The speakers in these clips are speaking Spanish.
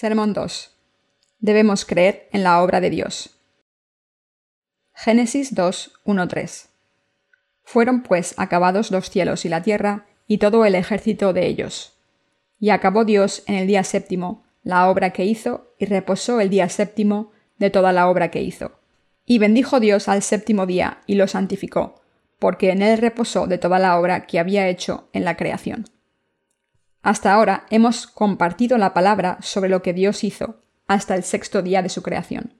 Sermón 2. Debemos creer en la obra de Dios. Génesis 2, 1, 3. Fueron pues acabados los cielos y la tierra y todo el ejército de ellos. Y acabó Dios en el día séptimo la obra que hizo y reposó el día séptimo de toda la obra que hizo. Y bendijo Dios al séptimo día y lo santificó, porque en él reposó de toda la obra que había hecho en la creación. Hasta ahora hemos compartido la palabra sobre lo que Dios hizo hasta el sexto día de su creación.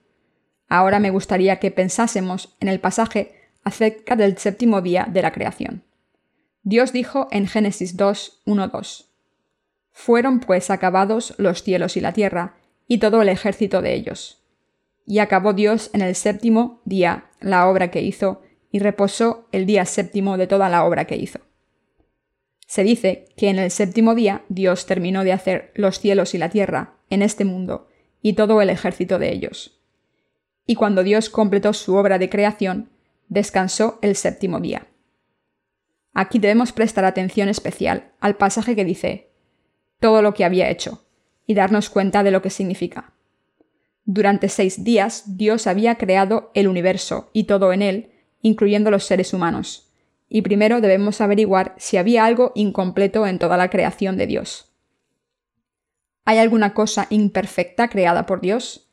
Ahora me gustaría que pensásemos en el pasaje acerca del séptimo día de la creación. Dios dijo en Génesis 2, 1, 2. Fueron pues acabados los cielos y la tierra, y todo el ejército de ellos. Y acabó Dios en el séptimo día la obra que hizo, y reposó el día séptimo de toda la obra que hizo. Se dice que en el séptimo día Dios terminó de hacer los cielos y la tierra en este mundo y todo el ejército de ellos. Y cuando Dios completó su obra de creación, descansó el séptimo día. Aquí debemos prestar atención especial al pasaje que dice todo lo que había hecho y darnos cuenta de lo que significa. Durante seis días Dios había creado el universo y todo en él, incluyendo los seres humanos y primero debemos averiguar si había algo incompleto en toda la creación de Dios. ¿Hay alguna cosa imperfecta creada por Dios?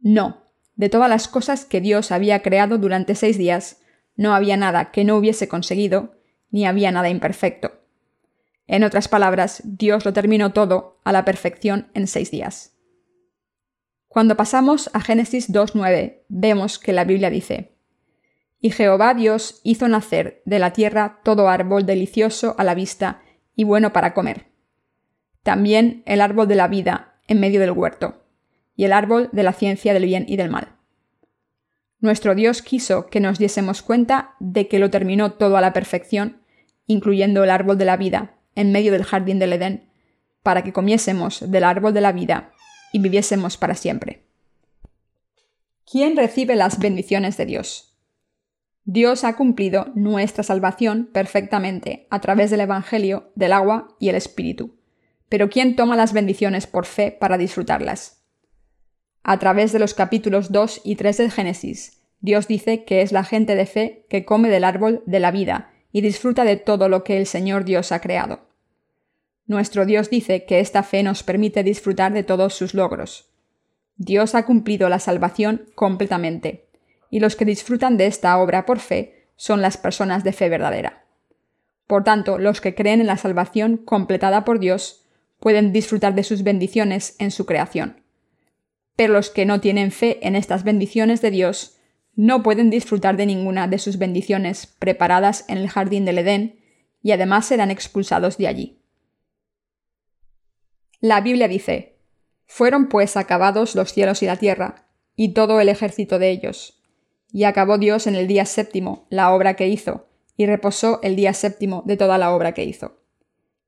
No. De todas las cosas que Dios había creado durante seis días, no había nada que no hubiese conseguido, ni había nada imperfecto. En otras palabras, Dios lo terminó todo a la perfección en seis días. Cuando pasamos a Génesis 2.9, vemos que la Biblia dice, y Jehová Dios hizo nacer de la tierra todo árbol delicioso a la vista y bueno para comer. También el árbol de la vida en medio del huerto, y el árbol de la ciencia del bien y del mal. Nuestro Dios quiso que nos diésemos cuenta de que lo terminó todo a la perfección, incluyendo el árbol de la vida en medio del jardín del Edén, para que comiésemos del árbol de la vida y viviésemos para siempre. ¿Quién recibe las bendiciones de Dios? Dios ha cumplido nuestra salvación perfectamente a través del Evangelio, del agua y el Espíritu. Pero ¿quién toma las bendiciones por fe para disfrutarlas? A través de los capítulos 2 y 3 del Génesis, Dios dice que es la gente de fe que come del árbol de la vida y disfruta de todo lo que el Señor Dios ha creado. Nuestro Dios dice que esta fe nos permite disfrutar de todos sus logros. Dios ha cumplido la salvación completamente y los que disfrutan de esta obra por fe son las personas de fe verdadera. Por tanto, los que creen en la salvación completada por Dios pueden disfrutar de sus bendiciones en su creación. Pero los que no tienen fe en estas bendiciones de Dios no pueden disfrutar de ninguna de sus bendiciones preparadas en el jardín del Edén y además serán expulsados de allí. La Biblia dice, Fueron pues acabados los cielos y la tierra, y todo el ejército de ellos, y acabó Dios en el día séptimo la obra que hizo, y reposó el día séptimo de toda la obra que hizo.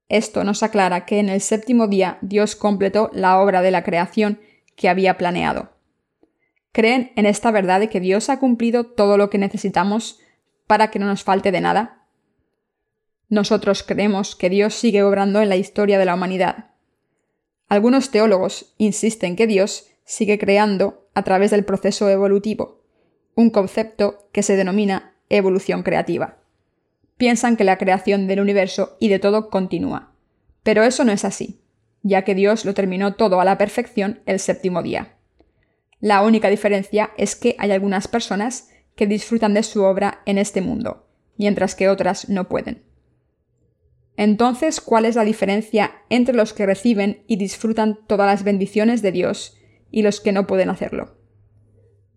Esto nos aclara que en el séptimo día Dios completó la obra de la creación que había planeado. ¿Creen en esta verdad de que Dios ha cumplido todo lo que necesitamos para que no nos falte de nada? Nosotros creemos que Dios sigue obrando en la historia de la humanidad. Algunos teólogos insisten que Dios sigue creando a través del proceso evolutivo un concepto que se denomina evolución creativa. Piensan que la creación del universo y de todo continúa. Pero eso no es así, ya que Dios lo terminó todo a la perfección el séptimo día. La única diferencia es que hay algunas personas que disfrutan de su obra en este mundo, mientras que otras no pueden. Entonces, ¿cuál es la diferencia entre los que reciben y disfrutan todas las bendiciones de Dios y los que no pueden hacerlo?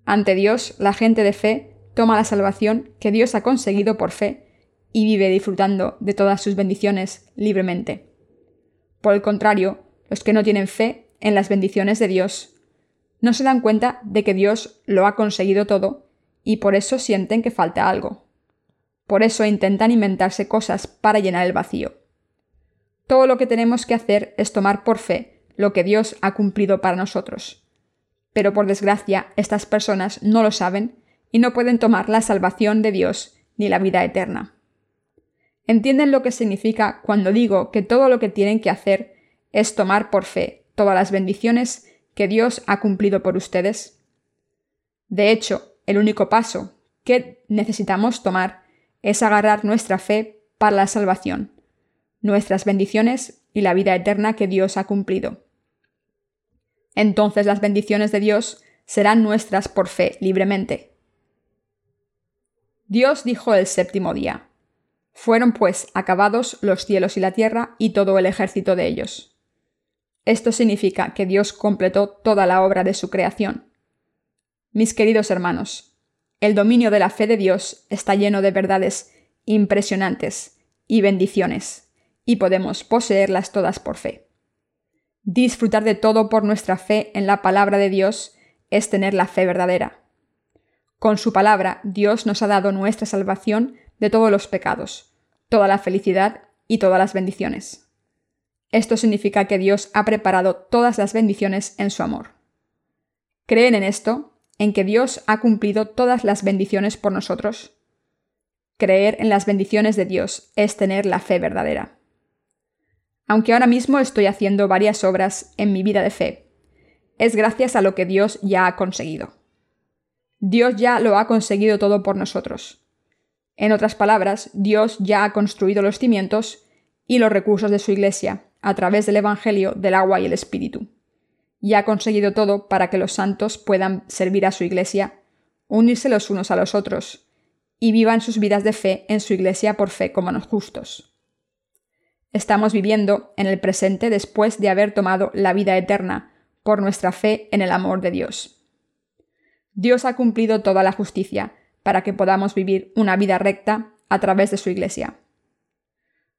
Ante Dios, la gente de fe toma la salvación que Dios ha conseguido por fe y vive disfrutando de todas sus bendiciones libremente. Por el contrario, los que no tienen fe en las bendiciones de Dios no se dan cuenta de que Dios lo ha conseguido todo y por eso sienten que falta algo. Por eso intentan inventarse cosas para llenar el vacío. Todo lo que tenemos que hacer es tomar por fe lo que Dios ha cumplido para nosotros pero por desgracia estas personas no lo saben y no pueden tomar la salvación de Dios ni la vida eterna. ¿Entienden lo que significa cuando digo que todo lo que tienen que hacer es tomar por fe todas las bendiciones que Dios ha cumplido por ustedes? De hecho, el único paso que necesitamos tomar es agarrar nuestra fe para la salvación, nuestras bendiciones y la vida eterna que Dios ha cumplido. Entonces las bendiciones de Dios serán nuestras por fe libremente. Dios dijo el séptimo día. Fueron pues acabados los cielos y la tierra y todo el ejército de ellos. Esto significa que Dios completó toda la obra de su creación. Mis queridos hermanos, el dominio de la fe de Dios está lleno de verdades impresionantes y bendiciones, y podemos poseerlas todas por fe. Disfrutar de todo por nuestra fe en la palabra de Dios es tener la fe verdadera. Con su palabra, Dios nos ha dado nuestra salvación de todos los pecados, toda la felicidad y todas las bendiciones. Esto significa que Dios ha preparado todas las bendiciones en su amor. ¿Creen en esto? ¿En que Dios ha cumplido todas las bendiciones por nosotros? Creer en las bendiciones de Dios es tener la fe verdadera. Aunque ahora mismo estoy haciendo varias obras en mi vida de fe, es gracias a lo que Dios ya ha conseguido. Dios ya lo ha conseguido todo por nosotros. En otras palabras, Dios ya ha construido los cimientos y los recursos de su Iglesia a través del Evangelio del agua y el Espíritu. Y ha conseguido todo para que los santos puedan servir a su Iglesia, unirse los unos a los otros, y vivan sus vidas de fe en su Iglesia por fe como los justos. Estamos viviendo en el presente después de haber tomado la vida eterna por nuestra fe en el amor de Dios. Dios ha cumplido toda la justicia para que podamos vivir una vida recta a través de su Iglesia.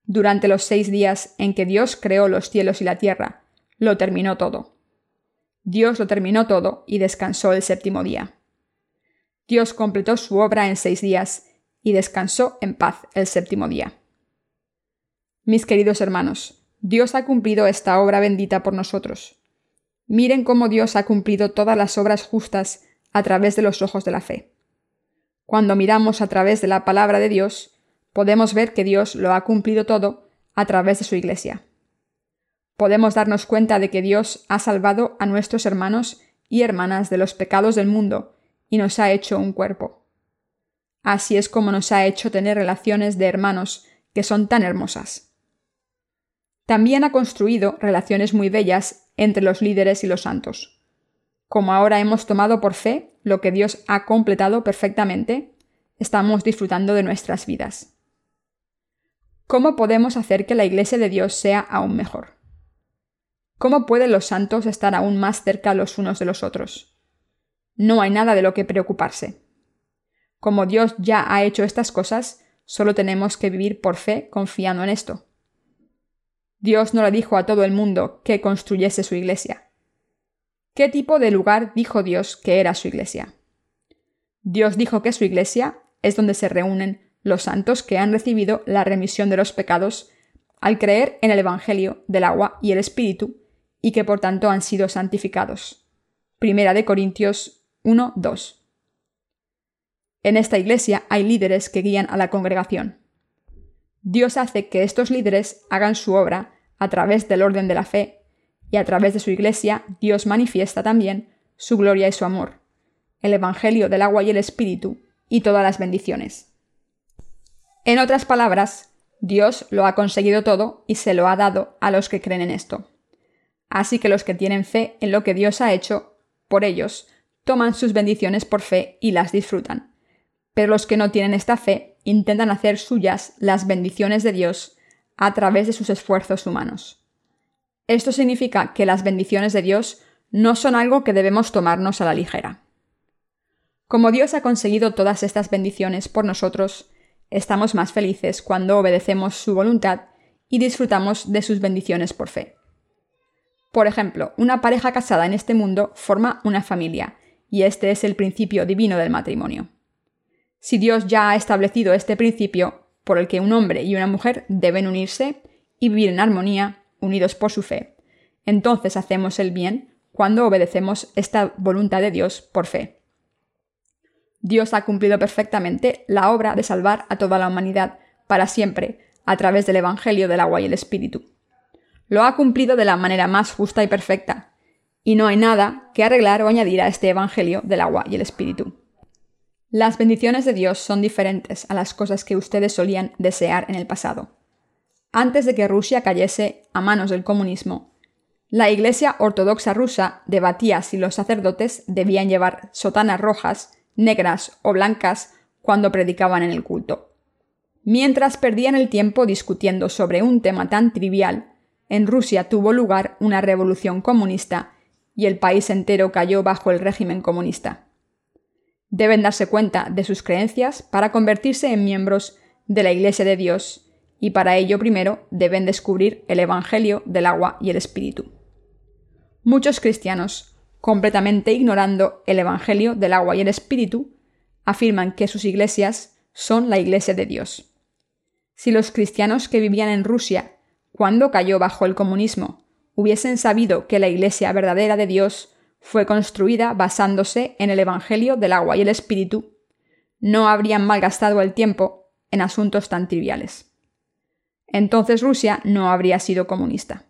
Durante los seis días en que Dios creó los cielos y la tierra, lo terminó todo. Dios lo terminó todo y descansó el séptimo día. Dios completó su obra en seis días y descansó en paz el séptimo día. Mis queridos hermanos, Dios ha cumplido esta obra bendita por nosotros. Miren cómo Dios ha cumplido todas las obras justas a través de los ojos de la fe. Cuando miramos a través de la palabra de Dios, podemos ver que Dios lo ha cumplido todo a través de su Iglesia. Podemos darnos cuenta de que Dios ha salvado a nuestros hermanos y hermanas de los pecados del mundo y nos ha hecho un cuerpo. Así es como nos ha hecho tener relaciones de hermanos que son tan hermosas. También ha construido relaciones muy bellas entre los líderes y los santos. Como ahora hemos tomado por fe lo que Dios ha completado perfectamente, estamos disfrutando de nuestras vidas. ¿Cómo podemos hacer que la Iglesia de Dios sea aún mejor? ¿Cómo pueden los santos estar aún más cerca los unos de los otros? No hay nada de lo que preocuparse. Como Dios ya ha hecho estas cosas, solo tenemos que vivir por fe confiando en esto. Dios no le dijo a todo el mundo que construyese su iglesia. ¿Qué tipo de lugar dijo Dios que era su iglesia? Dios dijo que su iglesia es donde se reúnen los santos que han recibido la remisión de los pecados al creer en el Evangelio del agua y el Espíritu y que por tanto han sido santificados. Primera de Corintios 1, 2. En esta iglesia hay líderes que guían a la congregación. Dios hace que estos líderes hagan su obra a través del orden de la fe, y a través de su Iglesia Dios manifiesta también su gloria y su amor, el Evangelio del agua y el Espíritu, y todas las bendiciones. En otras palabras, Dios lo ha conseguido todo y se lo ha dado a los que creen en esto. Así que los que tienen fe en lo que Dios ha hecho, por ellos, toman sus bendiciones por fe y las disfrutan. Pero los que no tienen esta fe intentan hacer suyas las bendiciones de Dios a través de sus esfuerzos humanos. Esto significa que las bendiciones de Dios no son algo que debemos tomarnos a la ligera. Como Dios ha conseguido todas estas bendiciones por nosotros, estamos más felices cuando obedecemos su voluntad y disfrutamos de sus bendiciones por fe. Por ejemplo, una pareja casada en este mundo forma una familia, y este es el principio divino del matrimonio si Dios ya ha establecido este principio por el que un hombre y una mujer deben unirse y vivir en armonía, unidos por su fe, entonces hacemos el bien cuando obedecemos esta voluntad de Dios por fe. Dios ha cumplido perfectamente la obra de salvar a toda la humanidad para siempre a través del Evangelio del agua y el Espíritu. lo ha cumplido de la manera más justa y perfecta, y no hay nada que arreglar o añadir a este Evangelio del agua y el Espíritu. Las bendiciones de Dios son diferentes a las cosas que ustedes solían desear en el pasado. Antes de que Rusia cayese a manos del comunismo, la Iglesia Ortodoxa rusa debatía si los sacerdotes debían llevar sotanas rojas, negras o blancas cuando predicaban en el culto. Mientras perdían el tiempo discutiendo sobre un tema tan trivial, en Rusia tuvo lugar una revolución comunista y el país entero cayó bajo el régimen comunista deben darse cuenta de sus creencias para convertirse en miembros de la Iglesia de Dios y para ello primero deben descubrir el Evangelio del agua y el Espíritu. Muchos cristianos, completamente ignorando el Evangelio del agua y el Espíritu, afirman que sus iglesias son la Iglesia de Dios. Si los cristianos que vivían en Rusia, cuando cayó bajo el comunismo, hubiesen sabido que la Iglesia verdadera de Dios fue construida basándose en el Evangelio del agua y el Espíritu, no habrían malgastado el tiempo en asuntos tan triviales. Entonces Rusia no habría sido comunista.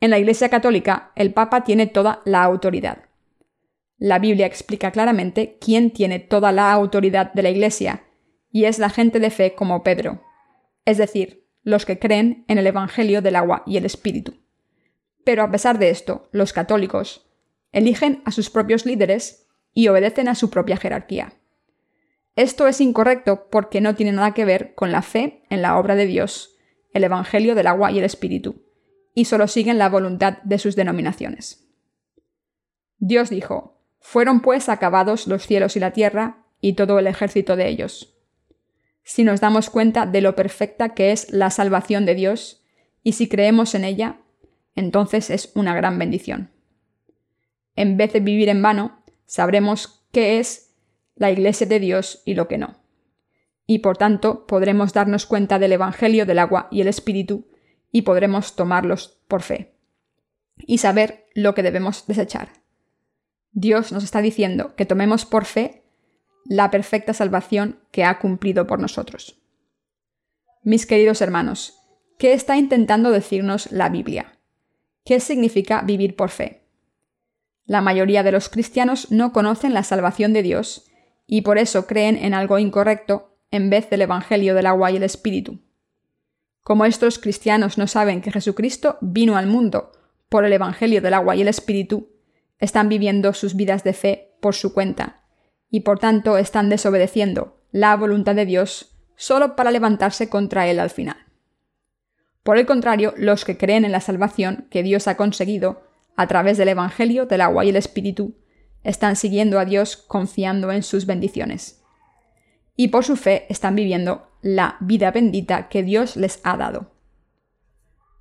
En la Iglesia Católica, el Papa tiene toda la autoridad. La Biblia explica claramente quién tiene toda la autoridad de la Iglesia, y es la gente de fe como Pedro, es decir, los que creen en el Evangelio del agua y el Espíritu. Pero a pesar de esto, los católicos eligen a sus propios líderes y obedecen a su propia jerarquía. Esto es incorrecto porque no tiene nada que ver con la fe en la obra de Dios, el Evangelio del agua y el Espíritu, y solo siguen la voluntad de sus denominaciones. Dios dijo, Fueron pues acabados los cielos y la tierra, y todo el ejército de ellos. Si nos damos cuenta de lo perfecta que es la salvación de Dios, y si creemos en ella, entonces es una gran bendición. En vez de vivir en vano, sabremos qué es la Iglesia de Dios y lo que no. Y por tanto podremos darnos cuenta del Evangelio del agua y el Espíritu y podremos tomarlos por fe. Y saber lo que debemos desechar. Dios nos está diciendo que tomemos por fe la perfecta salvación que ha cumplido por nosotros. Mis queridos hermanos, ¿qué está intentando decirnos la Biblia? ¿Qué significa vivir por fe? La mayoría de los cristianos no conocen la salvación de Dios y por eso creen en algo incorrecto en vez del Evangelio del agua y el Espíritu. Como estos cristianos no saben que Jesucristo vino al mundo por el Evangelio del agua y el Espíritu, están viviendo sus vidas de fe por su cuenta, y por tanto están desobedeciendo la voluntad de Dios solo para levantarse contra Él al final. Por el contrario, los que creen en la salvación que Dios ha conseguido a través del Evangelio del agua y el Espíritu, están siguiendo a Dios confiando en sus bendiciones. Y por su fe están viviendo la vida bendita que Dios les ha dado.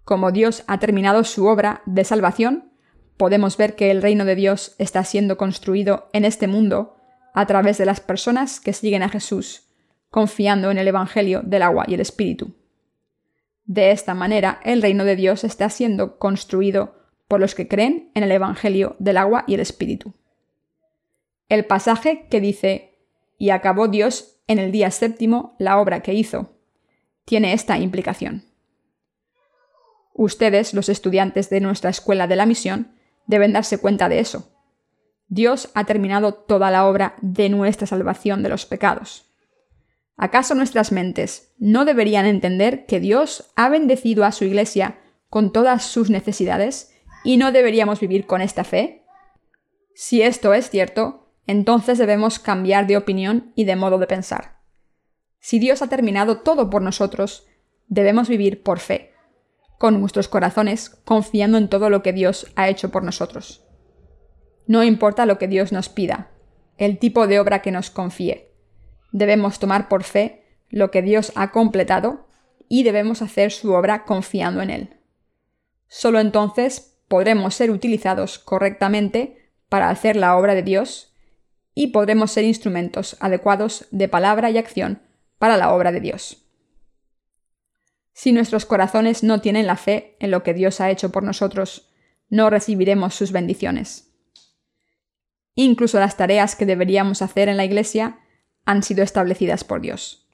Como Dios ha terminado su obra de salvación, podemos ver que el reino de Dios está siendo construido en este mundo a través de las personas que siguen a Jesús, confiando en el Evangelio del agua y el Espíritu. De esta manera, el reino de Dios está siendo construido por los que creen en el Evangelio del agua y el Espíritu. El pasaje que dice, y acabó Dios en el día séptimo la obra que hizo, tiene esta implicación. Ustedes, los estudiantes de nuestra escuela de la misión, deben darse cuenta de eso. Dios ha terminado toda la obra de nuestra salvación de los pecados. ¿Acaso nuestras mentes no deberían entender que Dios ha bendecido a su Iglesia con todas sus necesidades y no deberíamos vivir con esta fe? Si esto es cierto, entonces debemos cambiar de opinión y de modo de pensar. Si Dios ha terminado todo por nosotros, debemos vivir por fe, con nuestros corazones confiando en todo lo que Dios ha hecho por nosotros. No importa lo que Dios nos pida, el tipo de obra que nos confíe debemos tomar por fe lo que Dios ha completado y debemos hacer su obra confiando en Él. Solo entonces podremos ser utilizados correctamente para hacer la obra de Dios y podremos ser instrumentos adecuados de palabra y acción para la obra de Dios. Si nuestros corazones no tienen la fe en lo que Dios ha hecho por nosotros, no recibiremos sus bendiciones. Incluso las tareas que deberíamos hacer en la Iglesia han sido establecidas por Dios.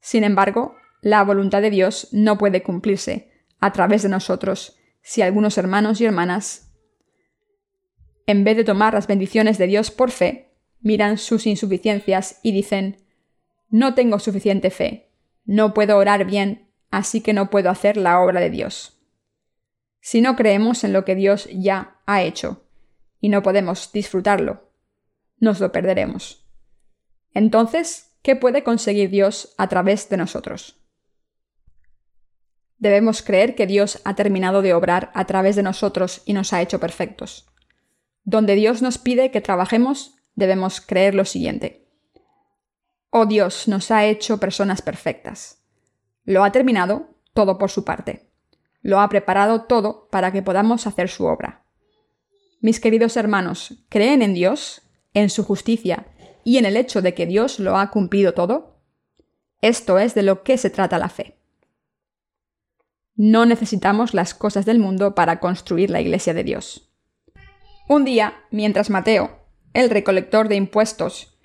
Sin embargo, la voluntad de Dios no puede cumplirse a través de nosotros si algunos hermanos y hermanas, en vez de tomar las bendiciones de Dios por fe, miran sus insuficiencias y dicen, no tengo suficiente fe, no puedo orar bien, así que no puedo hacer la obra de Dios. Si no creemos en lo que Dios ya ha hecho y no podemos disfrutarlo, nos lo perderemos. Entonces, ¿qué puede conseguir Dios a través de nosotros? Debemos creer que Dios ha terminado de obrar a través de nosotros y nos ha hecho perfectos. Donde Dios nos pide que trabajemos, debemos creer lo siguiente. Oh Dios nos ha hecho personas perfectas. Lo ha terminado todo por su parte. Lo ha preparado todo para que podamos hacer su obra. Mis queridos hermanos, ¿creen en Dios, en su justicia y en el hecho de que Dios lo ha cumplido todo? Esto es de lo que se trata la fe. No necesitamos las cosas del mundo para construir la iglesia de Dios. Un día, mientras Mateo, el recolector de impuestos,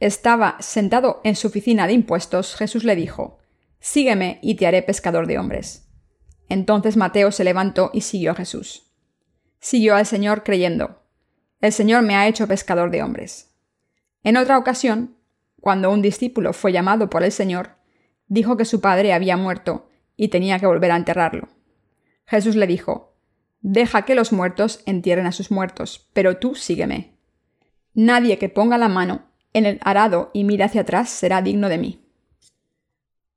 estaba sentado en su oficina de impuestos, Jesús le dijo, Sígueme y te haré pescador de hombres. Entonces Mateo se levantó y siguió a Jesús. Siguió al Señor creyendo, El Señor me ha hecho pescador de hombres. En otra ocasión, cuando un discípulo fue llamado por el Señor, dijo que su padre había muerto y tenía que volver a enterrarlo. Jesús le dijo, Deja que los muertos entierren a sus muertos, pero tú sígueme. Nadie que ponga la mano en el arado y mire hacia atrás será digno de mí.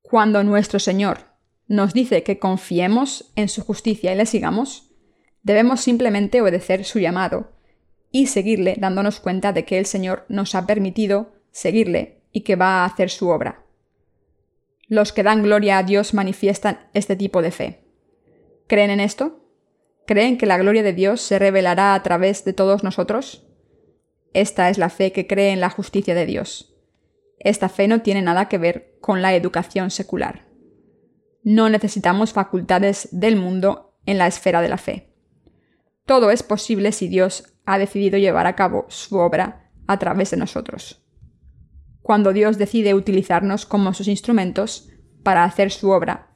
Cuando nuestro Señor nos dice que confiemos en su justicia y le sigamos, debemos simplemente obedecer su llamado y seguirle dándonos cuenta de que el Señor nos ha permitido seguirle y que va a hacer su obra. Los que dan gloria a Dios manifiestan este tipo de fe. ¿Creen en esto? ¿Creen que la gloria de Dios se revelará a través de todos nosotros? Esta es la fe que cree en la justicia de Dios. Esta fe no tiene nada que ver con la educación secular. No necesitamos facultades del mundo en la esfera de la fe. Todo es posible si Dios ha decidido llevar a cabo su obra a través de nosotros cuando Dios decide utilizarnos como sus instrumentos para hacer su obra.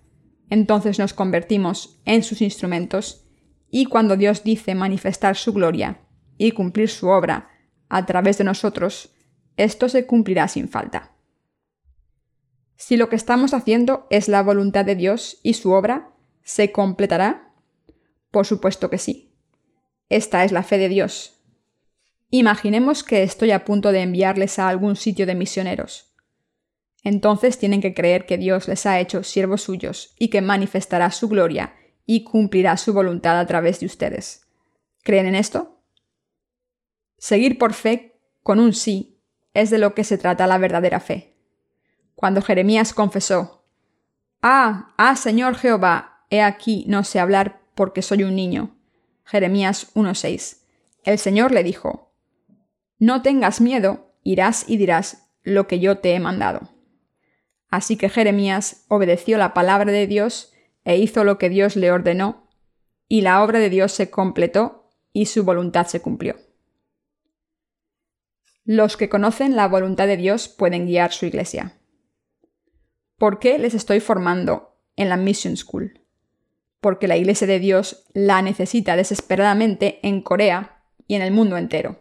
Entonces nos convertimos en sus instrumentos y cuando Dios dice manifestar su gloria y cumplir su obra a través de nosotros, esto se cumplirá sin falta. Si lo que estamos haciendo es la voluntad de Dios y su obra, ¿se completará? Por supuesto que sí. Esta es la fe de Dios, Imaginemos que estoy a punto de enviarles a algún sitio de misioneros. Entonces tienen que creer que Dios les ha hecho siervos suyos y que manifestará su gloria y cumplirá su voluntad a través de ustedes. ¿Creen en esto? Seguir por fe con un sí es de lo que se trata la verdadera fe. Cuando Jeremías confesó, Ah, ah, Señor Jehová, he aquí no sé hablar porque soy un niño. Jeremías 1.6. El Señor le dijo, no tengas miedo, irás y dirás lo que yo te he mandado. Así que Jeremías obedeció la palabra de Dios e hizo lo que Dios le ordenó, y la obra de Dios se completó y su voluntad se cumplió. Los que conocen la voluntad de Dios pueden guiar su iglesia. ¿Por qué les estoy formando en la Mission School? Porque la iglesia de Dios la necesita desesperadamente en Corea y en el mundo entero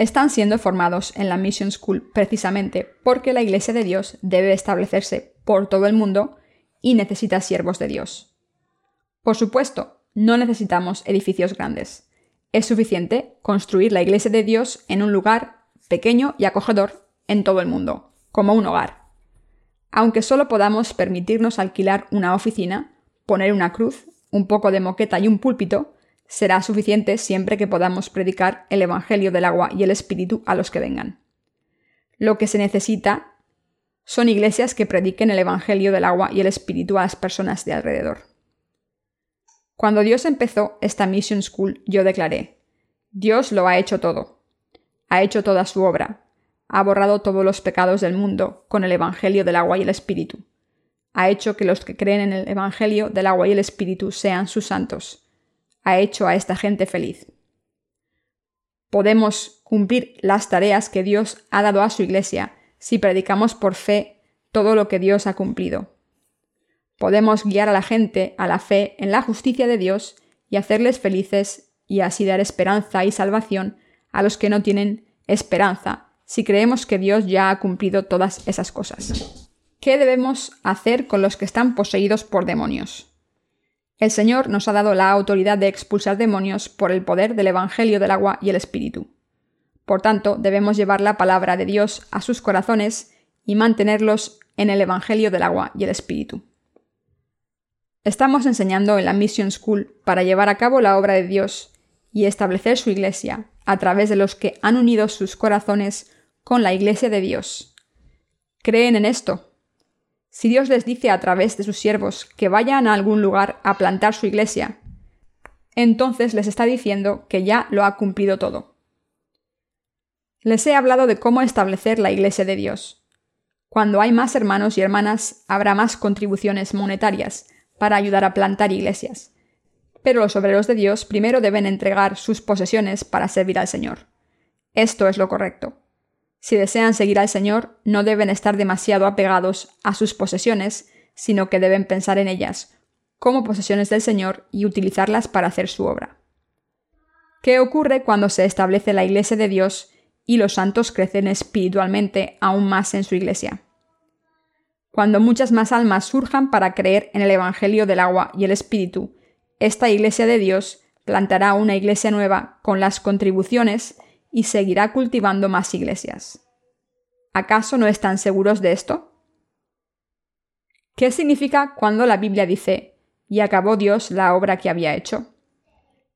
están siendo formados en la Mission School precisamente porque la Iglesia de Dios debe establecerse por todo el mundo y necesita siervos de Dios. Por supuesto, no necesitamos edificios grandes. Es suficiente construir la Iglesia de Dios en un lugar pequeño y acogedor en todo el mundo, como un hogar. Aunque solo podamos permitirnos alquilar una oficina, poner una cruz, un poco de moqueta y un púlpito, será suficiente siempre que podamos predicar el Evangelio del agua y el Espíritu a los que vengan. Lo que se necesita son iglesias que prediquen el Evangelio del agua y el Espíritu a las personas de alrededor. Cuando Dios empezó esta Mission School, yo declaré, Dios lo ha hecho todo. Ha hecho toda su obra. Ha borrado todos los pecados del mundo con el Evangelio del agua y el Espíritu. Ha hecho que los que creen en el Evangelio del agua y el Espíritu sean sus santos ha hecho a esta gente feliz. Podemos cumplir las tareas que Dios ha dado a su iglesia si predicamos por fe todo lo que Dios ha cumplido. podemos guiar a la gente a la fe en la justicia de Dios y hacerles felices y así dar esperanza y salvación a los que no tienen esperanza, si creemos que Dios ya ha cumplido todas esas cosas. ¿Qué debemos hacer con los que están poseídos por demonios? El Señor nos ha dado la autoridad de expulsar demonios por el poder del Evangelio del agua y el Espíritu. Por tanto, debemos llevar la palabra de Dios a sus corazones y mantenerlos en el Evangelio del agua y el Espíritu. Estamos enseñando en la Mission School para llevar a cabo la obra de Dios y establecer su iglesia a través de los que han unido sus corazones con la iglesia de Dios. ¿Creen en esto? Si Dios les dice a través de sus siervos que vayan a algún lugar a plantar su iglesia, entonces les está diciendo que ya lo ha cumplido todo. Les he hablado de cómo establecer la iglesia de Dios. Cuando hay más hermanos y hermanas, habrá más contribuciones monetarias para ayudar a plantar iglesias. Pero los obreros de Dios primero deben entregar sus posesiones para servir al Señor. Esto es lo correcto. Si desean seguir al Señor, no deben estar demasiado apegados a sus posesiones, sino que deben pensar en ellas como posesiones del Señor y utilizarlas para hacer su obra. ¿Qué ocurre cuando se establece la Iglesia de Dios y los santos crecen espiritualmente aún más en su Iglesia? Cuando muchas más almas surjan para creer en el Evangelio del agua y el Espíritu, esta Iglesia de Dios plantará una iglesia nueva con las contribuciones y seguirá cultivando más iglesias. ¿Acaso no están seguros de esto? ¿Qué significa cuando la Biblia dice, y acabó Dios la obra que había hecho?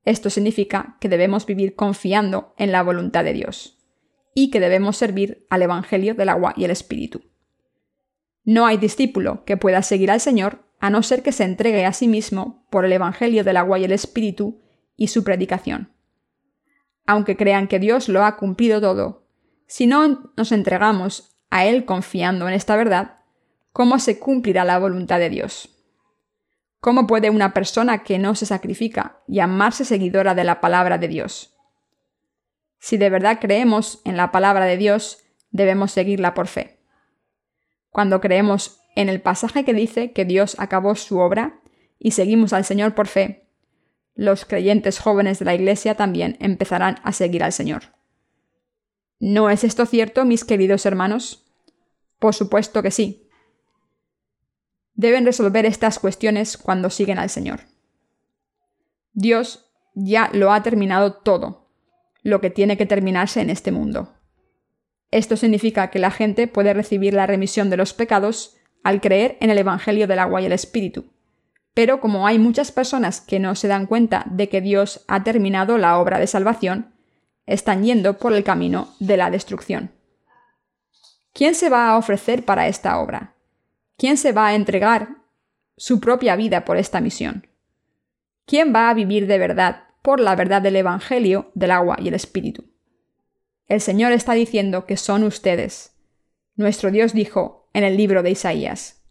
Esto significa que debemos vivir confiando en la voluntad de Dios y que debemos servir al Evangelio del agua y el Espíritu. No hay discípulo que pueda seguir al Señor a no ser que se entregue a sí mismo por el Evangelio del agua y el Espíritu y su predicación aunque crean que Dios lo ha cumplido todo, si no nos entregamos a Él confiando en esta verdad, ¿cómo se cumplirá la voluntad de Dios? ¿Cómo puede una persona que no se sacrifica llamarse seguidora de la palabra de Dios? Si de verdad creemos en la palabra de Dios, debemos seguirla por fe. Cuando creemos en el pasaje que dice que Dios acabó su obra y seguimos al Señor por fe, los creyentes jóvenes de la Iglesia también empezarán a seguir al Señor. ¿No es esto cierto, mis queridos hermanos? Por supuesto que sí. Deben resolver estas cuestiones cuando siguen al Señor. Dios ya lo ha terminado todo, lo que tiene que terminarse en este mundo. Esto significa que la gente puede recibir la remisión de los pecados al creer en el Evangelio del agua y el Espíritu. Pero como hay muchas personas que no se dan cuenta de que Dios ha terminado la obra de salvación, están yendo por el camino de la destrucción. ¿Quién se va a ofrecer para esta obra? ¿Quién se va a entregar su propia vida por esta misión? ¿Quién va a vivir de verdad por la verdad del Evangelio, del agua y el Espíritu? El Señor está diciendo que son ustedes. Nuestro Dios dijo en el libro de Isaías,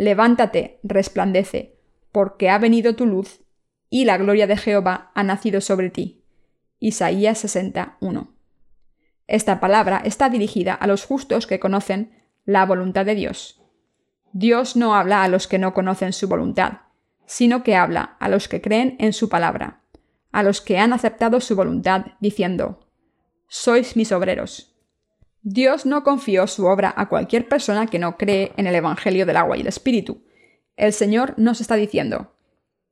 Levántate, resplandece, porque ha venido tu luz, y la gloria de Jehová ha nacido sobre ti. Isaías 61. Esta palabra está dirigida a los justos que conocen la voluntad de Dios. Dios no habla a los que no conocen su voluntad, sino que habla a los que creen en su palabra, a los que han aceptado su voluntad, diciendo, Sois mis obreros. Dios no confió su obra a cualquier persona que no cree en el Evangelio del agua y el Espíritu. El Señor nos está diciendo,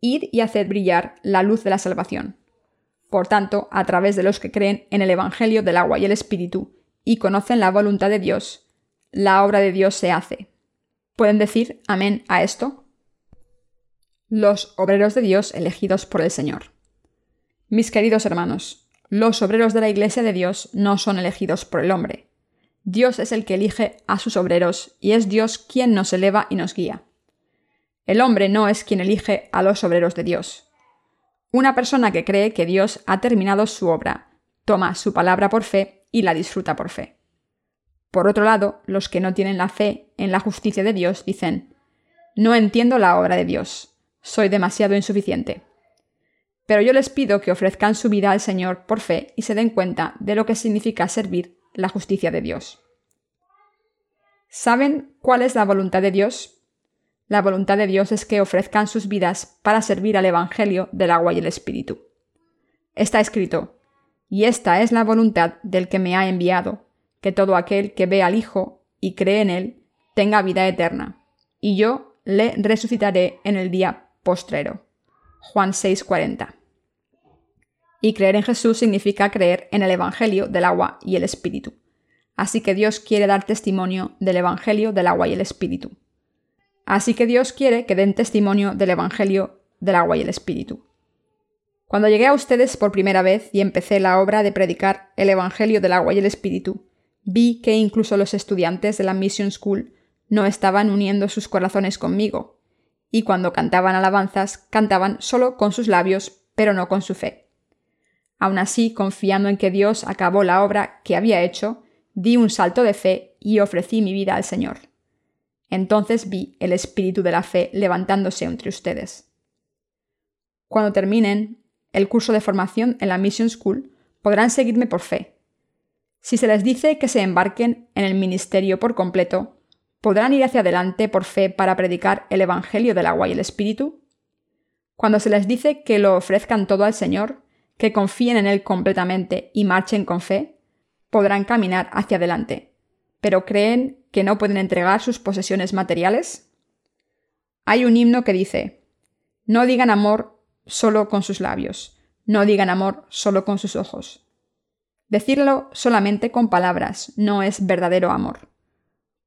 id y haced brillar la luz de la salvación. Por tanto, a través de los que creen en el Evangelio del agua y el Espíritu y conocen la voluntad de Dios, la obra de Dios se hace. ¿Pueden decir amén a esto? Los obreros de Dios elegidos por el Señor. Mis queridos hermanos, los obreros de la Iglesia de Dios no son elegidos por el hombre, Dios es el que elige a sus obreros y es Dios quien nos eleva y nos guía. El hombre no es quien elige a los obreros de Dios. Una persona que cree que Dios ha terminado su obra, toma su palabra por fe y la disfruta por fe. Por otro lado, los que no tienen la fe en la justicia de Dios dicen, no entiendo la obra de Dios, soy demasiado insuficiente. Pero yo les pido que ofrezcan su vida al Señor por fe y se den cuenta de lo que significa servir la justicia de Dios. ¿Saben cuál es la voluntad de Dios? la voluntad de Dios es que ofrezcan sus vidas para servir al Evangelio del agua y el Espíritu. Está escrito, y esta es la voluntad del que me ha enviado, que todo aquel que ve al Hijo y cree en él tenga vida eterna, y yo le resucitaré en el día postrero. Juan 6:40. Y creer en Jesús significa creer en el Evangelio del agua y el Espíritu. Así que Dios quiere dar testimonio del Evangelio del agua y el Espíritu. Así que Dios quiere que den testimonio del Evangelio del agua y el Espíritu. Cuando llegué a ustedes por primera vez y empecé la obra de predicar el Evangelio del agua y el Espíritu, vi que incluso los estudiantes de la Mission School no estaban uniendo sus corazones conmigo, y cuando cantaban alabanzas cantaban solo con sus labios, pero no con su fe. Aun así, confiando en que Dios acabó la obra que había hecho, di un salto de fe y ofrecí mi vida al Señor. Entonces vi el espíritu de la fe levantándose entre ustedes. Cuando terminen el curso de formación en la Mission School, podrán seguirme por fe. Si se les dice que se embarquen en el ministerio por completo, ¿podrán ir hacia adelante por fe para predicar el Evangelio del agua y el Espíritu? Cuando se les dice que lo ofrezcan todo al Señor, que confíen en Él completamente y marchen con fe, podrán caminar hacia adelante. ¿Pero creen que no pueden entregar sus posesiones materiales? Hay un himno que dice, no digan amor solo con sus labios, no digan amor solo con sus ojos. Decirlo solamente con palabras no es verdadero amor.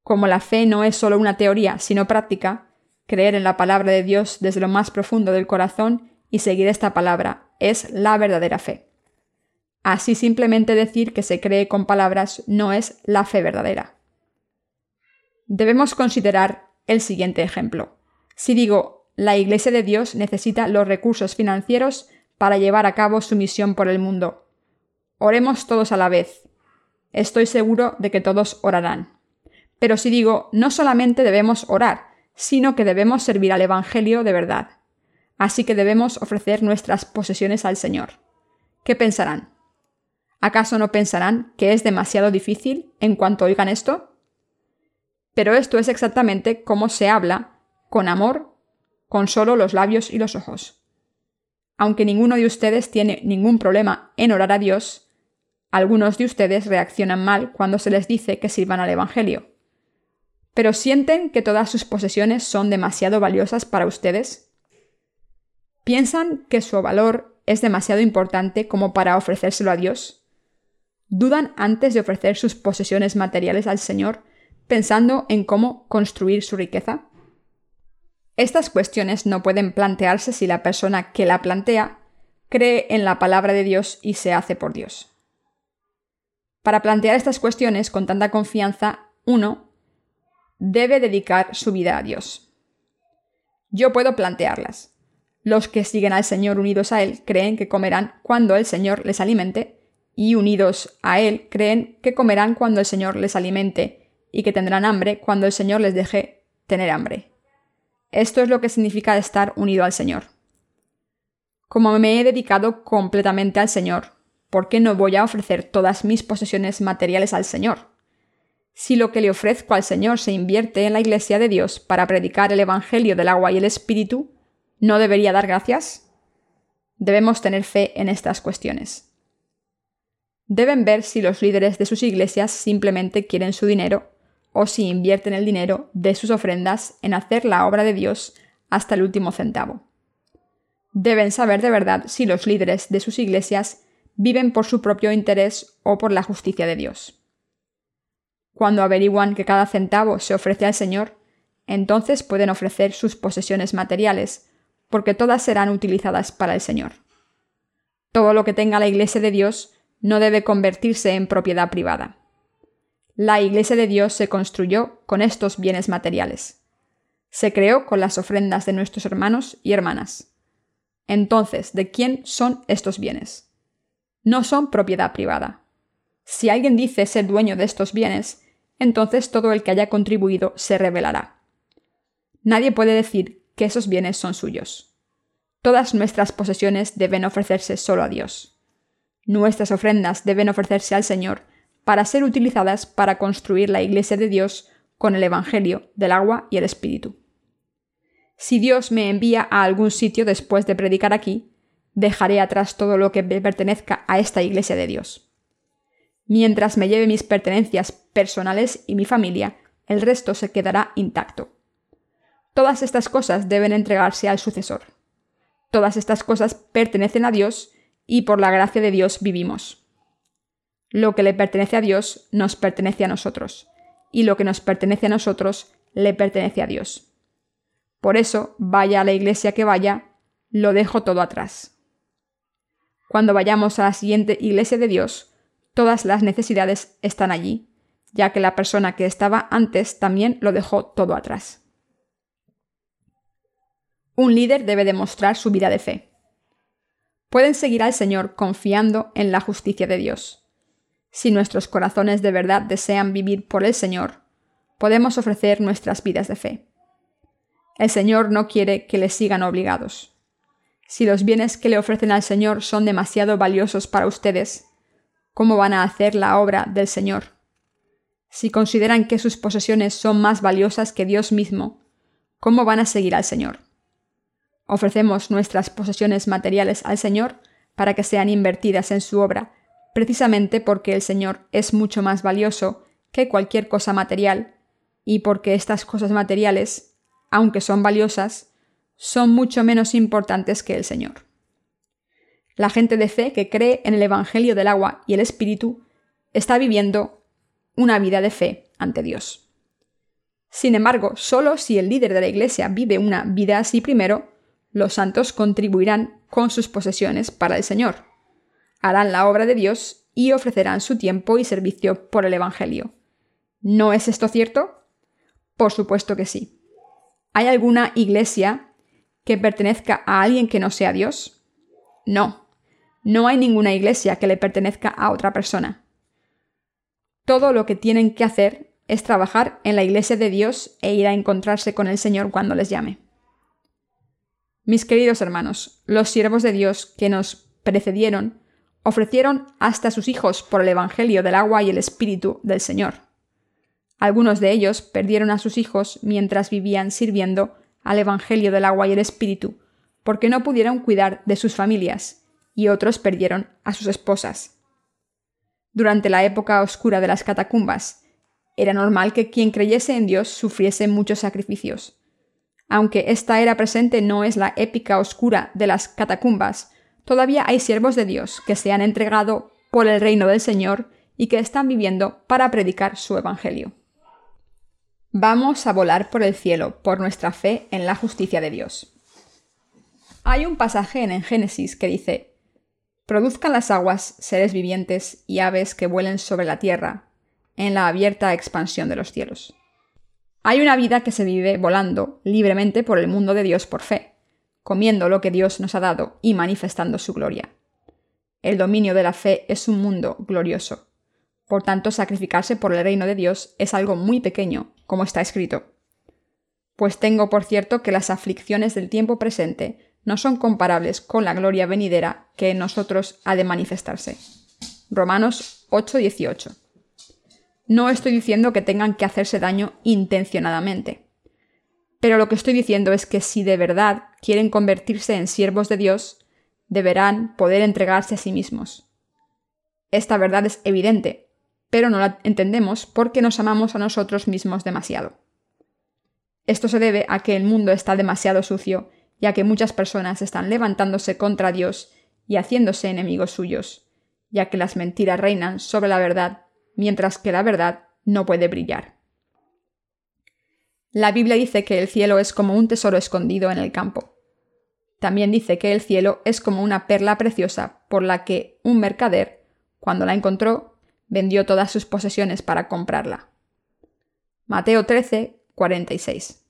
Como la fe no es solo una teoría, sino práctica, creer en la palabra de Dios desde lo más profundo del corazón y seguir esta palabra es la verdadera fe. Así simplemente decir que se cree con palabras no es la fe verdadera. Debemos considerar el siguiente ejemplo. Si digo, la Iglesia de Dios necesita los recursos financieros para llevar a cabo su misión por el mundo. Oremos todos a la vez. Estoy seguro de que todos orarán. Pero si digo, no solamente debemos orar, sino que debemos servir al Evangelio de verdad. Así que debemos ofrecer nuestras posesiones al Señor. ¿Qué pensarán? ¿Acaso no pensarán que es demasiado difícil en cuanto oigan esto? Pero esto es exactamente como se habla, con amor, con solo los labios y los ojos. Aunque ninguno de ustedes tiene ningún problema en orar a Dios, algunos de ustedes reaccionan mal cuando se les dice que sirvan al Evangelio pero sienten que todas sus posesiones son demasiado valiosas para ustedes? ¿Piensan que su valor es demasiado importante como para ofrecérselo a Dios? ¿Dudan antes de ofrecer sus posesiones materiales al Señor pensando en cómo construir su riqueza? Estas cuestiones no pueden plantearse si la persona que la plantea cree en la palabra de Dios y se hace por Dios. Para plantear estas cuestiones con tanta confianza, uno debe dedicar su vida a Dios. Yo puedo plantearlas. Los que siguen al Señor unidos a Él creen que comerán cuando el Señor les alimente, y unidos a Él creen que comerán cuando el Señor les alimente, y que tendrán hambre cuando el Señor les deje tener hambre. Esto es lo que significa estar unido al Señor. Como me he dedicado completamente al Señor, ¿por qué no voy a ofrecer todas mis posesiones materiales al Señor? Si lo que le ofrezco al Señor se invierte en la Iglesia de Dios para predicar el Evangelio del agua y el Espíritu, ¿no debería dar gracias? Debemos tener fe en estas cuestiones. Deben ver si los líderes de sus iglesias simplemente quieren su dinero o si invierten el dinero de sus ofrendas en hacer la obra de Dios hasta el último centavo. Deben saber de verdad si los líderes de sus iglesias viven por su propio interés o por la justicia de Dios. Cuando averiguan que cada centavo se ofrece al Señor, entonces pueden ofrecer sus posesiones materiales, porque todas serán utilizadas para el Señor. Todo lo que tenga la Iglesia de Dios no debe convertirse en propiedad privada. La Iglesia de Dios se construyó con estos bienes materiales. Se creó con las ofrendas de nuestros hermanos y hermanas. Entonces, ¿de quién son estos bienes? No son propiedad privada. Si alguien dice ser dueño de estos bienes, entonces todo el que haya contribuido se revelará. Nadie puede decir que esos bienes son suyos. Todas nuestras posesiones deben ofrecerse solo a Dios. Nuestras ofrendas deben ofrecerse al Señor para ser utilizadas para construir la Iglesia de Dios con el Evangelio del agua y el Espíritu. Si Dios me envía a algún sitio después de predicar aquí, dejaré atrás todo lo que pertenezca a esta iglesia de Dios. Mientras me lleve mis pertenencias personales y mi familia, el resto se quedará intacto. Todas estas cosas deben entregarse al sucesor. Todas estas cosas pertenecen a Dios y por la gracia de Dios vivimos. Lo que le pertenece a Dios nos pertenece a nosotros, y lo que nos pertenece a nosotros le pertenece a Dios. Por eso, vaya a la iglesia que vaya, lo dejo todo atrás. Cuando vayamos a la siguiente iglesia de Dios, todas las necesidades están allí, ya que la persona que estaba antes también lo dejó todo atrás. Un líder debe demostrar su vida de fe. Pueden seguir al Señor confiando en la justicia de Dios. Si nuestros corazones de verdad desean vivir por el Señor, podemos ofrecer nuestras vidas de fe. El Señor no quiere que le sigan obligados. Si los bienes que le ofrecen al Señor son demasiado valiosos para ustedes, ¿cómo van a hacer la obra del Señor? Si consideran que sus posesiones son más valiosas que Dios mismo, ¿cómo van a seguir al Señor? Ofrecemos nuestras posesiones materiales al Señor para que sean invertidas en su obra, precisamente porque el Señor es mucho más valioso que cualquier cosa material, y porque estas cosas materiales, aunque son valiosas, son mucho menos importantes que el Señor. La gente de fe que cree en el Evangelio del agua y el Espíritu está viviendo una vida de fe ante Dios. Sin embargo, solo si el líder de la Iglesia vive una vida así primero, los santos contribuirán con sus posesiones para el Señor. Harán la obra de Dios y ofrecerán su tiempo y servicio por el Evangelio. ¿No es esto cierto? Por supuesto que sí. ¿Hay alguna iglesia que pertenezca a alguien que no sea Dios? No. No hay ninguna iglesia que le pertenezca a otra persona. Todo lo que tienen que hacer es trabajar en la iglesia de Dios e ir a encontrarse con el Señor cuando les llame. Mis queridos hermanos, los siervos de Dios que nos precedieron ofrecieron hasta sus hijos por el Evangelio del agua y el Espíritu del Señor. Algunos de ellos perdieron a sus hijos mientras vivían sirviendo al Evangelio del agua y el Espíritu, porque no pudieron cuidar de sus familias, y otros perdieron a sus esposas. Durante la época oscura de las catacumbas, era normal que quien creyese en Dios sufriese muchos sacrificios. Aunque esta era presente no es la épica oscura de las catacumbas, todavía hay siervos de Dios que se han entregado por el reino del Señor y que están viviendo para predicar su Evangelio. Vamos a volar por el cielo por nuestra fe en la justicia de Dios. Hay un pasaje en Génesis que dice, Produzcan las aguas seres vivientes y aves que vuelen sobre la tierra, en la abierta expansión de los cielos. Hay una vida que se vive volando libremente por el mundo de Dios por fe, comiendo lo que Dios nos ha dado y manifestando su gloria. El dominio de la fe es un mundo glorioso. Por tanto, sacrificarse por el reino de Dios es algo muy pequeño, como está escrito. Pues tengo por cierto que las aflicciones del tiempo presente no son comparables con la gloria venidera que en nosotros ha de manifestarse. Romanos 8:18 no estoy diciendo que tengan que hacerse daño intencionadamente. Pero lo que estoy diciendo es que si de verdad quieren convertirse en siervos de Dios, deberán poder entregarse a sí mismos. Esta verdad es evidente, pero no la entendemos porque nos amamos a nosotros mismos demasiado. Esto se debe a que el mundo está demasiado sucio y a que muchas personas están levantándose contra Dios y haciéndose enemigos suyos, ya que las mentiras reinan sobre la verdad mientras que la verdad no puede brillar. La Biblia dice que el cielo es como un tesoro escondido en el campo. También dice que el cielo es como una perla preciosa por la que un mercader, cuando la encontró, vendió todas sus posesiones para comprarla. Mateo 13, 46.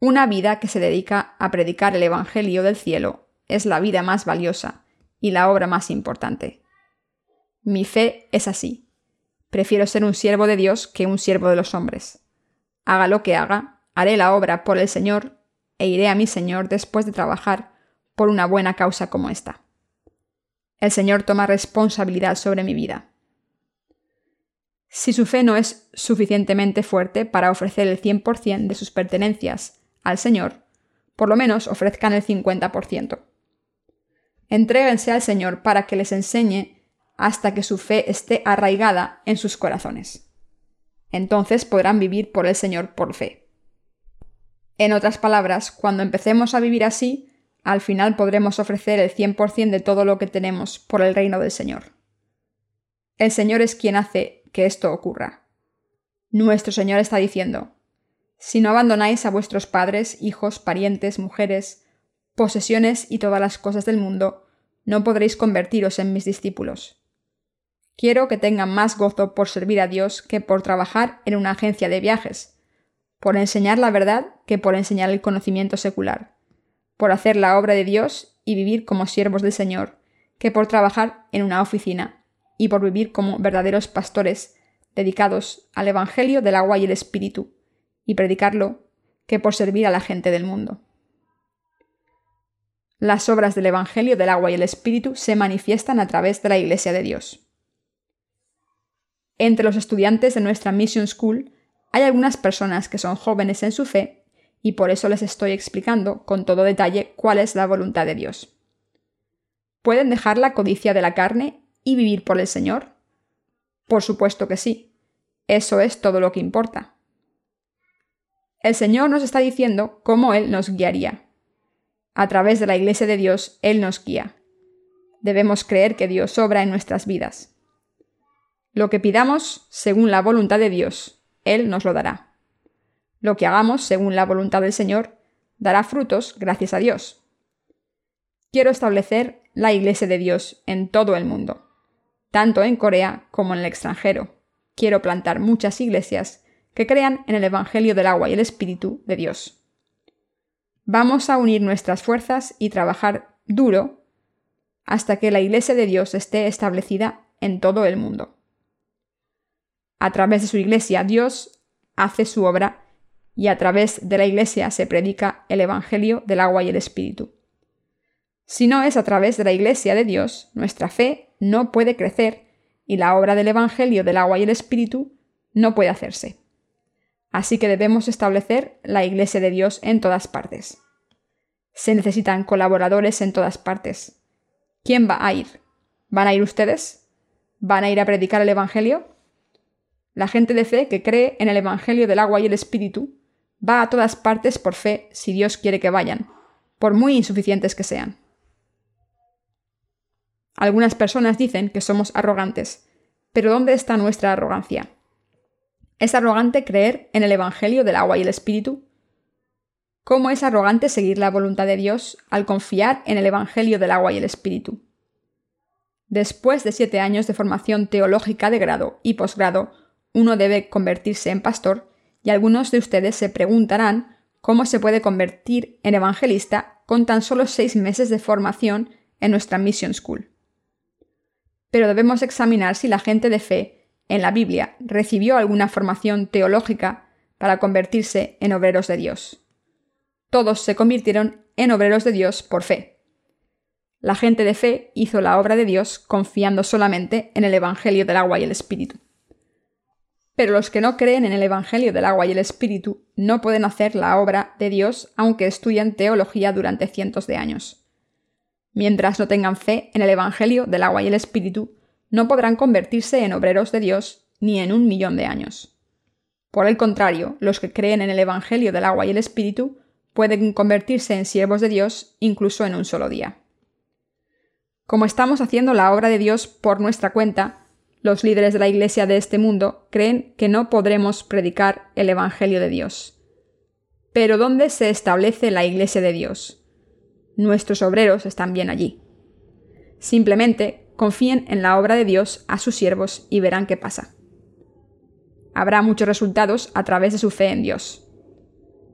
Una vida que se dedica a predicar el Evangelio del cielo es la vida más valiosa y la obra más importante. Mi fe es así. Prefiero ser un siervo de Dios que un siervo de los hombres. Haga lo que haga, haré la obra por el Señor e iré a mi Señor después de trabajar por una buena causa como esta. El Señor toma responsabilidad sobre mi vida. Si su fe no es suficientemente fuerte para ofrecer el 100% de sus pertenencias al Señor, por lo menos ofrezcan el 50%. Entréguense al Señor para que les enseñe hasta que su fe esté arraigada en sus corazones. Entonces podrán vivir por el Señor por fe. En otras palabras, cuando empecemos a vivir así, al final podremos ofrecer el 100% de todo lo que tenemos por el reino del Señor. El Señor es quien hace que esto ocurra. Nuestro Señor está diciendo, si no abandonáis a vuestros padres, hijos, parientes, mujeres, posesiones y todas las cosas del mundo, no podréis convertiros en mis discípulos. Quiero que tengan más gozo por servir a Dios que por trabajar en una agencia de viajes, por enseñar la verdad que por enseñar el conocimiento secular, por hacer la obra de Dios y vivir como siervos del Señor, que por trabajar en una oficina, y por vivir como verdaderos pastores dedicados al Evangelio del agua y el Espíritu, y predicarlo, que por servir a la gente del mundo. Las obras del Evangelio del agua y el Espíritu se manifiestan a través de la Iglesia de Dios. Entre los estudiantes de nuestra Mission School hay algunas personas que son jóvenes en su fe y por eso les estoy explicando con todo detalle cuál es la voluntad de Dios. ¿Pueden dejar la codicia de la carne y vivir por el Señor? Por supuesto que sí. Eso es todo lo que importa. El Señor nos está diciendo cómo Él nos guiaría. A través de la Iglesia de Dios, Él nos guía. Debemos creer que Dios obra en nuestras vidas. Lo que pidamos según la voluntad de Dios, Él nos lo dará. Lo que hagamos según la voluntad del Señor dará frutos gracias a Dios. Quiero establecer la Iglesia de Dios en todo el mundo, tanto en Corea como en el extranjero. Quiero plantar muchas iglesias que crean en el Evangelio del agua y el Espíritu de Dios. Vamos a unir nuestras fuerzas y trabajar duro hasta que la Iglesia de Dios esté establecida en todo el mundo. A través de su Iglesia Dios hace su obra y a través de la Iglesia se predica el Evangelio del agua y el Espíritu. Si no es a través de la Iglesia de Dios, nuestra fe no puede crecer y la obra del Evangelio del agua y el Espíritu no puede hacerse. Así que debemos establecer la Iglesia de Dios en todas partes. Se necesitan colaboradores en todas partes. ¿Quién va a ir? ¿Van a ir ustedes? ¿Van a ir a predicar el Evangelio? La gente de fe que cree en el Evangelio del agua y el Espíritu va a todas partes por fe si Dios quiere que vayan, por muy insuficientes que sean. Algunas personas dicen que somos arrogantes, pero ¿dónde está nuestra arrogancia? ¿Es arrogante creer en el Evangelio del agua y el Espíritu? ¿Cómo es arrogante seguir la voluntad de Dios al confiar en el Evangelio del agua y el Espíritu? Después de siete años de formación teológica de grado y posgrado, uno debe convertirse en pastor y algunos de ustedes se preguntarán cómo se puede convertir en evangelista con tan solo seis meses de formación en nuestra Mission School. Pero debemos examinar si la gente de fe en la Biblia recibió alguna formación teológica para convertirse en obreros de Dios. Todos se convirtieron en obreros de Dios por fe. La gente de fe hizo la obra de Dios confiando solamente en el Evangelio del agua y el Espíritu. Pero los que no creen en el Evangelio del agua y el Espíritu no pueden hacer la obra de Dios aunque estudian teología durante cientos de años. Mientras no tengan fe en el Evangelio del agua y el Espíritu, no podrán convertirse en obreros de Dios ni en un millón de años. Por el contrario, los que creen en el Evangelio del agua y el Espíritu pueden convertirse en siervos de Dios incluso en un solo día. Como estamos haciendo la obra de Dios por nuestra cuenta, los líderes de la Iglesia de este mundo creen que no podremos predicar el Evangelio de Dios. Pero ¿dónde se establece la Iglesia de Dios? Nuestros obreros están bien allí. Simplemente confíen en la obra de Dios a sus siervos y verán qué pasa. Habrá muchos resultados a través de su fe en Dios.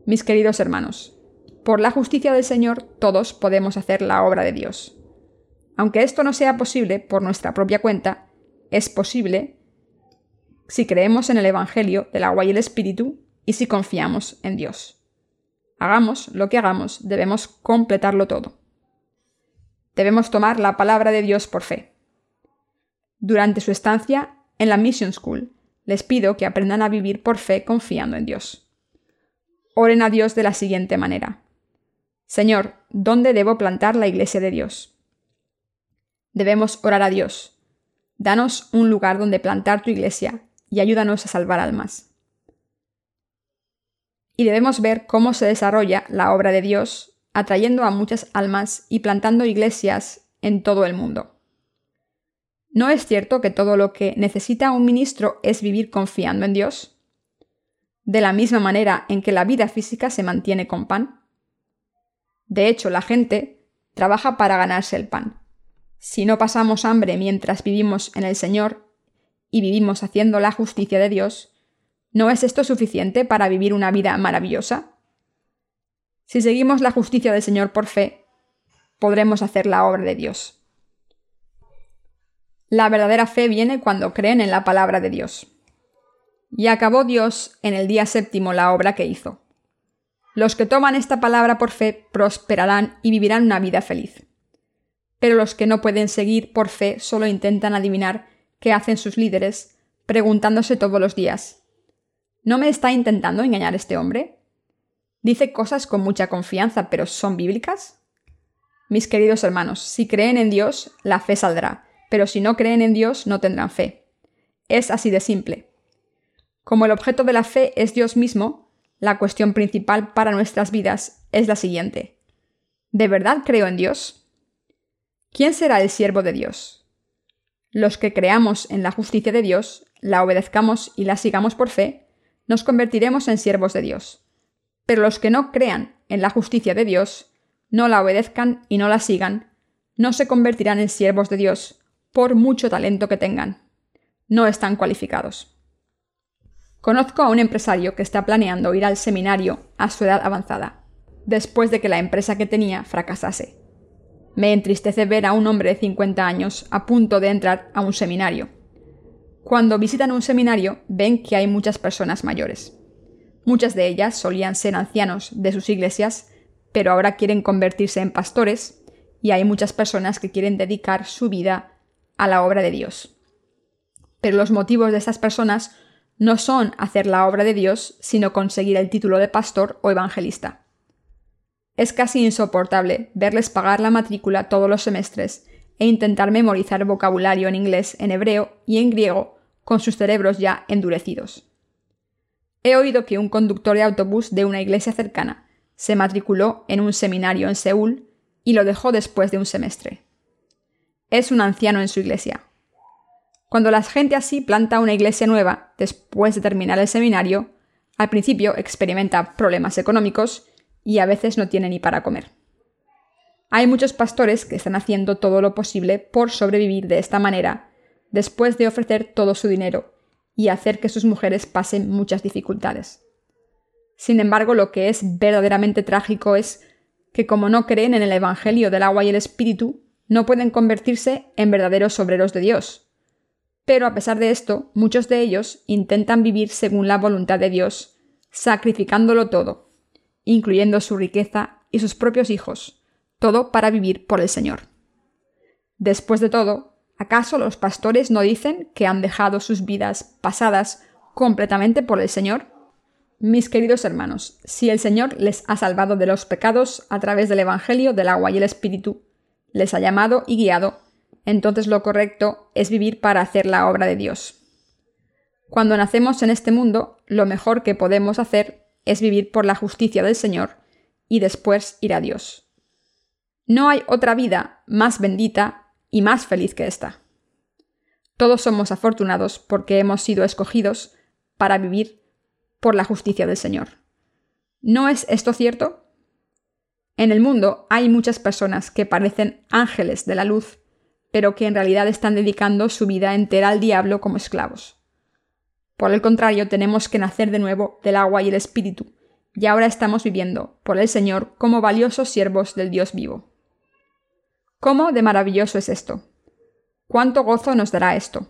Mis queridos hermanos, por la justicia del Señor todos podemos hacer la obra de Dios. Aunque esto no sea posible por nuestra propia cuenta, es posible si creemos en el Evangelio del agua y el Espíritu y si confiamos en Dios. Hagamos lo que hagamos, debemos completarlo todo. Debemos tomar la palabra de Dios por fe. Durante su estancia en la Mission School, les pido que aprendan a vivir por fe confiando en Dios. Oren a Dios de la siguiente manera. Señor, ¿dónde debo plantar la iglesia de Dios? Debemos orar a Dios. Danos un lugar donde plantar tu iglesia y ayúdanos a salvar almas. Y debemos ver cómo se desarrolla la obra de Dios, atrayendo a muchas almas y plantando iglesias en todo el mundo. ¿No es cierto que todo lo que necesita un ministro es vivir confiando en Dios? De la misma manera en que la vida física se mantiene con pan. De hecho, la gente trabaja para ganarse el pan. Si no pasamos hambre mientras vivimos en el Señor y vivimos haciendo la justicia de Dios, ¿no es esto suficiente para vivir una vida maravillosa? Si seguimos la justicia del Señor por fe, podremos hacer la obra de Dios. La verdadera fe viene cuando creen en la palabra de Dios. Y acabó Dios en el día séptimo la obra que hizo. Los que toman esta palabra por fe prosperarán y vivirán una vida feliz. Pero los que no pueden seguir por fe solo intentan adivinar qué hacen sus líderes, preguntándose todos los días, ¿no me está intentando engañar este hombre? Dice cosas con mucha confianza, pero ¿son bíblicas? Mis queridos hermanos, si creen en Dios, la fe saldrá pero si no creen en Dios no tendrán fe. Es así de simple. Como el objeto de la fe es Dios mismo, la cuestión principal para nuestras vidas es la siguiente. ¿De verdad creo en Dios? ¿Quién será el siervo de Dios? Los que creamos en la justicia de Dios, la obedezcamos y la sigamos por fe, nos convertiremos en siervos de Dios. Pero los que no crean en la justicia de Dios, no la obedezcan y no la sigan, no se convertirán en siervos de Dios, por mucho talento que tengan. No están cualificados. Conozco a un empresario que está planeando ir al seminario a su edad avanzada, después de que la empresa que tenía fracasase. Me entristece ver a un hombre de 50 años a punto de entrar a un seminario. Cuando visitan un seminario ven que hay muchas personas mayores. Muchas de ellas solían ser ancianos de sus iglesias, pero ahora quieren convertirse en pastores, y hay muchas personas que quieren dedicar su vida a la obra de Dios. Pero los motivos de estas personas no son hacer la obra de Dios, sino conseguir el título de pastor o evangelista. Es casi insoportable verles pagar la matrícula todos los semestres e intentar memorizar vocabulario en inglés, en hebreo y en griego con sus cerebros ya endurecidos. He oído que un conductor de autobús de una iglesia cercana se matriculó en un seminario en Seúl y lo dejó después de un semestre es un anciano en su iglesia. Cuando la gente así planta una iglesia nueva después de terminar el seminario, al principio experimenta problemas económicos y a veces no tiene ni para comer. Hay muchos pastores que están haciendo todo lo posible por sobrevivir de esta manera, después de ofrecer todo su dinero y hacer que sus mujeres pasen muchas dificultades. Sin embargo, lo que es verdaderamente trágico es que como no creen en el Evangelio del agua y el Espíritu, no pueden convertirse en verdaderos obreros de Dios. Pero a pesar de esto, muchos de ellos intentan vivir según la voluntad de Dios, sacrificándolo todo, incluyendo su riqueza y sus propios hijos, todo para vivir por el Señor. Después de todo, ¿acaso los pastores no dicen que han dejado sus vidas pasadas completamente por el Señor? Mis queridos hermanos, si el Señor les ha salvado de los pecados a través del Evangelio del agua y el Espíritu, les ha llamado y guiado, entonces lo correcto es vivir para hacer la obra de Dios. Cuando nacemos en este mundo, lo mejor que podemos hacer es vivir por la justicia del Señor y después ir a Dios. No hay otra vida más bendita y más feliz que esta. Todos somos afortunados porque hemos sido escogidos para vivir por la justicia del Señor. ¿No es esto cierto? En el mundo hay muchas personas que parecen ángeles de la luz, pero que en realidad están dedicando su vida entera al diablo como esclavos. Por el contrario, tenemos que nacer de nuevo del agua y el espíritu, y ahora estamos viviendo por el Señor como valiosos siervos del Dios vivo. ¿Cómo de maravilloso es esto? ¿Cuánto gozo nos dará esto?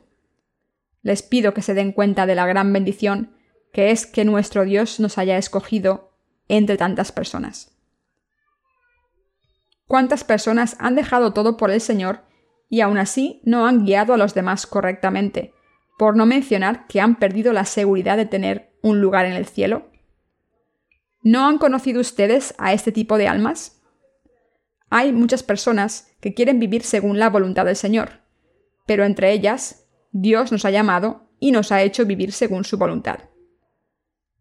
Les pido que se den cuenta de la gran bendición que es que nuestro Dios nos haya escogido entre tantas personas. ¿Cuántas personas han dejado todo por el Señor y aún así no han guiado a los demás correctamente, por no mencionar que han perdido la seguridad de tener un lugar en el cielo? ¿No han conocido ustedes a este tipo de almas? Hay muchas personas que quieren vivir según la voluntad del Señor, pero entre ellas, Dios nos ha llamado y nos ha hecho vivir según su voluntad.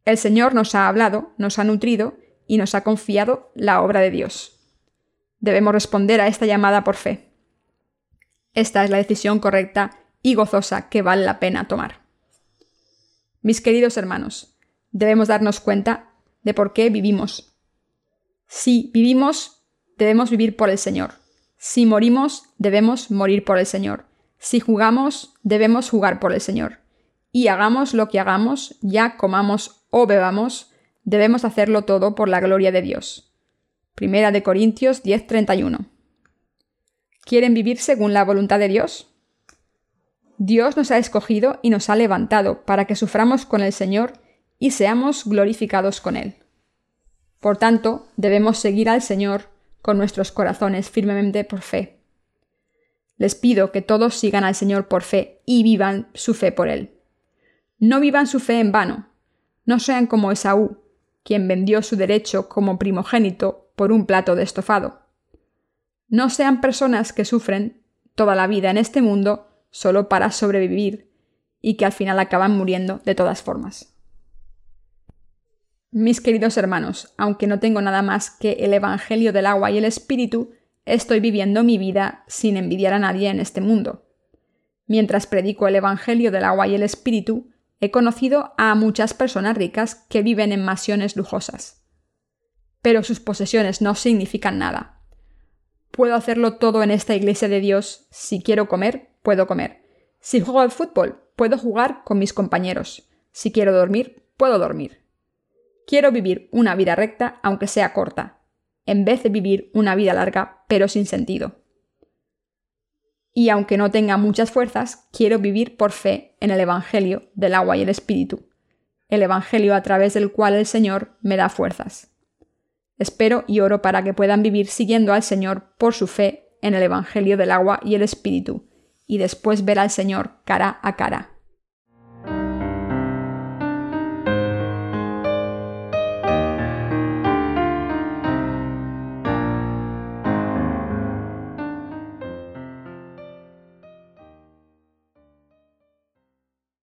El Señor nos ha hablado, nos ha nutrido y nos ha confiado la obra de Dios. Debemos responder a esta llamada por fe. Esta es la decisión correcta y gozosa que vale la pena tomar. Mis queridos hermanos, debemos darnos cuenta de por qué vivimos. Si vivimos, debemos vivir por el Señor. Si morimos, debemos morir por el Señor. Si jugamos, debemos jugar por el Señor. Y hagamos lo que hagamos, ya comamos o bebamos, debemos hacerlo todo por la gloria de Dios. Primera de Corintios 10:31. ¿Quieren vivir según la voluntad de Dios? Dios nos ha escogido y nos ha levantado para que suframos con el Señor y seamos glorificados con Él. Por tanto, debemos seguir al Señor con nuestros corazones firmemente por fe. Les pido que todos sigan al Señor por fe y vivan su fe por Él. No vivan su fe en vano. No sean como Esaú, quien vendió su derecho como primogénito por un plato de estofado. No sean personas que sufren toda la vida en este mundo solo para sobrevivir y que al final acaban muriendo de todas formas. Mis queridos hermanos, aunque no tengo nada más que el Evangelio del agua y el Espíritu, estoy viviendo mi vida sin envidiar a nadie en este mundo. Mientras predico el Evangelio del agua y el Espíritu, He conocido a muchas personas ricas que viven en mansiones lujosas. Pero sus posesiones no significan nada. Puedo hacerlo todo en esta iglesia de Dios. Si quiero comer, puedo comer. Si juego al fútbol, puedo jugar con mis compañeros. Si quiero dormir, puedo dormir. Quiero vivir una vida recta, aunque sea corta, en vez de vivir una vida larga, pero sin sentido y aunque no tenga muchas fuerzas, quiero vivir por fe en el Evangelio del agua y el Espíritu, el Evangelio a través del cual el Señor me da fuerzas. Espero y oro para que puedan vivir siguiendo al Señor por su fe en el Evangelio del agua y el Espíritu, y después ver al Señor cara a cara.